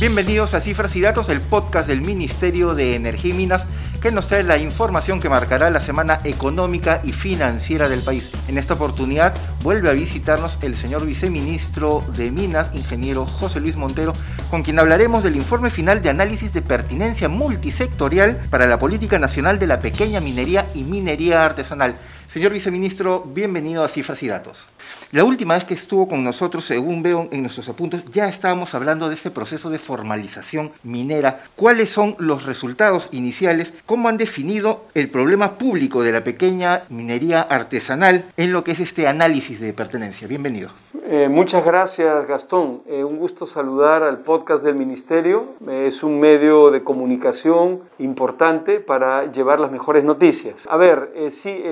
Bienvenidos a Cifras y Datos, el podcast del Ministerio de Energía y Minas que nos trae la información que marcará la semana económica y financiera del país. En esta oportunidad vuelve a visitarnos el señor viceministro de Minas, ingeniero José Luis Montero, con quien hablaremos del informe final de análisis de pertinencia multisectorial para la política nacional de la pequeña minería y minería artesanal. Señor viceministro, bienvenido a Cifras y Datos. La última vez que estuvo con nosotros, según veo en nuestros apuntes, ya estábamos hablando de este proceso de formalización minera. ¿Cuáles son los resultados iniciales? ¿Cómo han definido el problema público de la pequeña minería artesanal en lo que es este análisis de pertenencia? Bienvenido. Eh, muchas gracias, Gastón. Eh, un gusto saludar al podcast del Ministerio. Eh, es un medio de comunicación importante para llevar las mejores noticias. A ver, sí,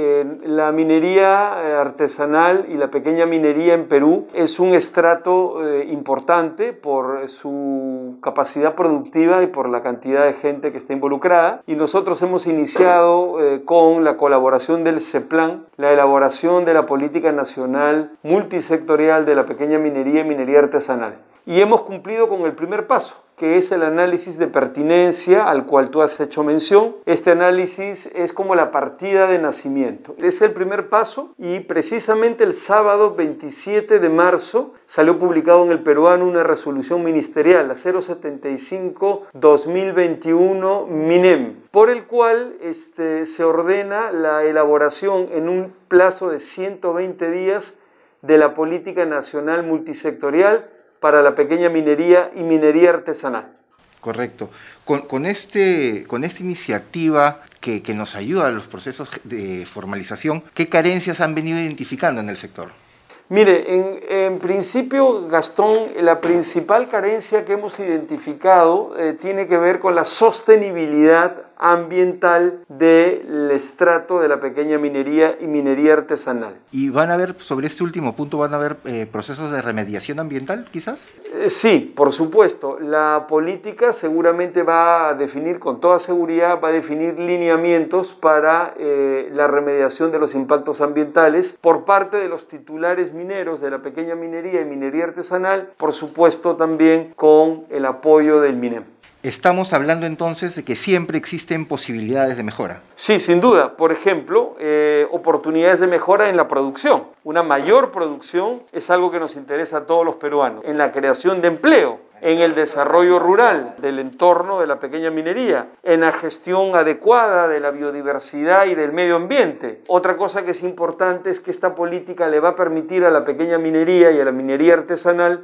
la minería artesanal y la pequeña minería en Perú es un estrato importante por su capacidad productiva y por la cantidad de gente que está involucrada. Y nosotros hemos iniciado con la colaboración del CEPLAN la elaboración de la política nacional multisectorial de la pequeña minería y minería artesanal. Y hemos cumplido con el primer paso, que es el análisis de pertinencia al cual tú has hecho mención. Este análisis es como la partida de nacimiento. Es el primer paso y precisamente el sábado 27 de marzo salió publicado en el peruano una resolución ministerial, la 075-2021 MINEM, por el cual este, se ordena la elaboración en un plazo de 120 días de la política nacional multisectorial para la pequeña minería y minería artesanal. Correcto. Con, este, con esta iniciativa que, que nos ayuda a los procesos de formalización, ¿qué carencias han venido identificando en el sector? Mire, en, en, principio, Gastón, la principal carencia que hemos identificado eh, tiene que ver con la sostenibilidad ambiental del estrato de la pequeña minería y minería artesanal. ¿Y van a haber, sobre este último punto, van a haber eh, procesos de remediación ambiental, quizás? Eh, sí, por supuesto. La política seguramente va a definir, con toda seguridad, va a definir lineamientos para eh, la remediación de los impactos ambientales por parte de los titulares mineros de la pequeña minería y minería artesanal, por supuesto también con el apoyo del MINEM. Estamos hablando entonces de que siempre existen posibilidades de mejora. Sí, sin duda. Por ejemplo, eh, oportunidades de mejora en la producción. Una mayor producción es algo que nos interesa a todos los peruanos. En la creación de empleo, en el desarrollo rural del entorno de la pequeña minería, en la gestión adecuada de la biodiversidad y del medio ambiente. Otra cosa que es importante es que esta política le va a permitir a la pequeña minería y a la minería artesanal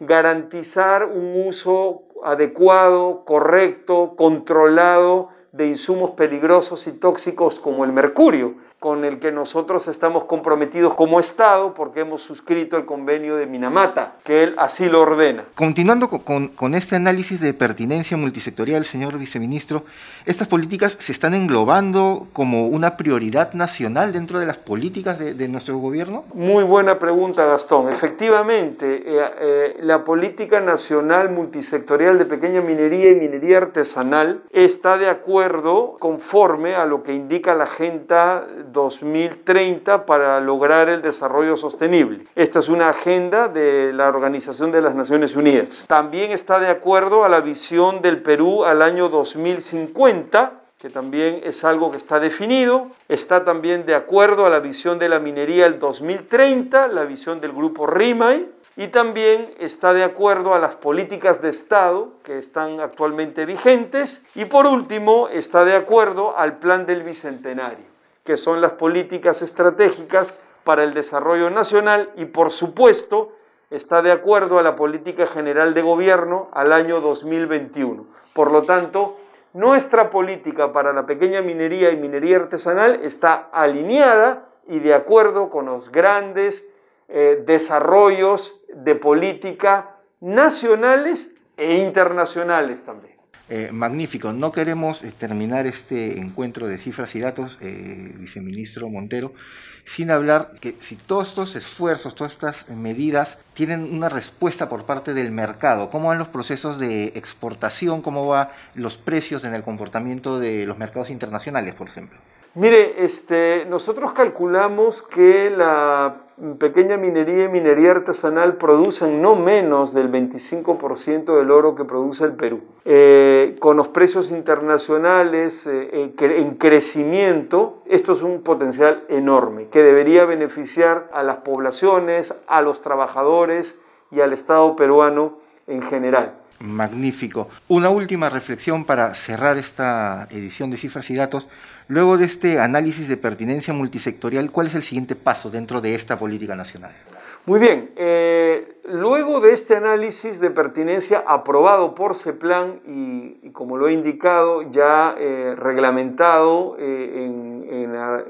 garantizar un uso adecuado, correcto, controlado de insumos peligrosos y tóxicos como el mercurio con el que nosotros estamos comprometidos como Estado porque hemos suscrito el convenio de Minamata, que él así lo ordena. Continuando con, con, este análisis de pertinencia multisectorial, señor viceministro, ¿estas políticas se están englobando como una prioridad nacional dentro de las políticas de, de nuestro gobierno? Muy buena pregunta, Gastón. Efectivamente, eh, eh, la política nacional multisectorial de pequeña minería y minería artesanal está de acuerdo conforme a lo que indica la Agenda 2030 para lograr el desarrollo sostenible. Esta es una agenda de la Organización de las Naciones Unidas. También está de acuerdo a la visión del Perú al año 2050 que también es algo que está definido, está también de acuerdo a la visión de la minería del 2030, la visión del grupo RIMAI, y también está de acuerdo a las políticas de Estado que están actualmente vigentes, y por último está de acuerdo al plan del Bicentenario que son las políticas estratégicas para el desarrollo nacional y, por supuesto, está de acuerdo a la política general de gobierno al año 2021. Por lo tanto, nuestra política para la pequeña minería y minería artesanal está alineada y de acuerdo con los grandes eh, desarrollos de política nacionales e internacionales también. Eh, magnífico. No queremos eh, terminar este encuentro de cifras y datos, eh, viceministro Montero, sin hablar que si todos estos esfuerzos, todas estas medidas tienen una respuesta por parte del mercado, cómo van los procesos de exportación, cómo van los precios en el comportamiento de los mercados internacionales, por ejemplo. Mire, este, nosotros calculamos que la pequeña minería y minería artesanal producen no menos del 25% del oro que produce el Perú. Eh, con los precios internacionales eh, en crecimiento, esto es un potencial enorme que debería beneficiar a las poblaciones, a los trabajadores y al Estado peruano en general. Magnífico. Una última reflexión para cerrar esta edición de cifras y datos. Luego de este análisis de pertinencia multisectorial, ¿cuál es el siguiente paso dentro de esta política nacional? Muy bien, eh, luego de este análisis de pertinencia aprobado por CEPLAN y, como lo he indicado, ya eh, reglamentado eh, en,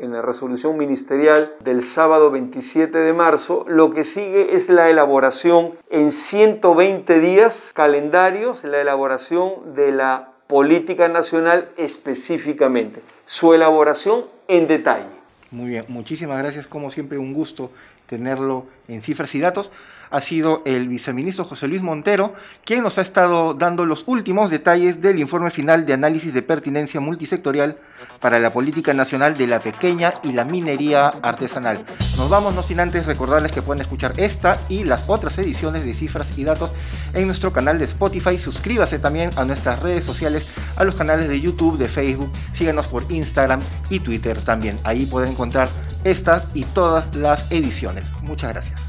en, la, resolución ministerial del sábado 27 de marzo, lo que sigue es la elaboración en 120 días calendarios, la elaboración de la política nacional específicamente, su elaboración en detalle. Muy bien, muchísimas gracias, como siempre un gusto tenerlo en cifras y datos ha sido el viceministro José Luis Montero, quien nos ha estado dando los últimos detalles del informe final de análisis de pertinencia multisectorial para la política nacional de la pequeña y la minería artesanal. Nos vamos, no sin antes recordarles que pueden escuchar esta y las otras ediciones de cifras y datos en nuestro canal de Spotify. Suscríbase también a nuestras redes sociales, a los canales de YouTube, de Facebook. Síganos por Instagram y Twitter también. Ahí pueden encontrar estas y todas las ediciones. Muchas gracias.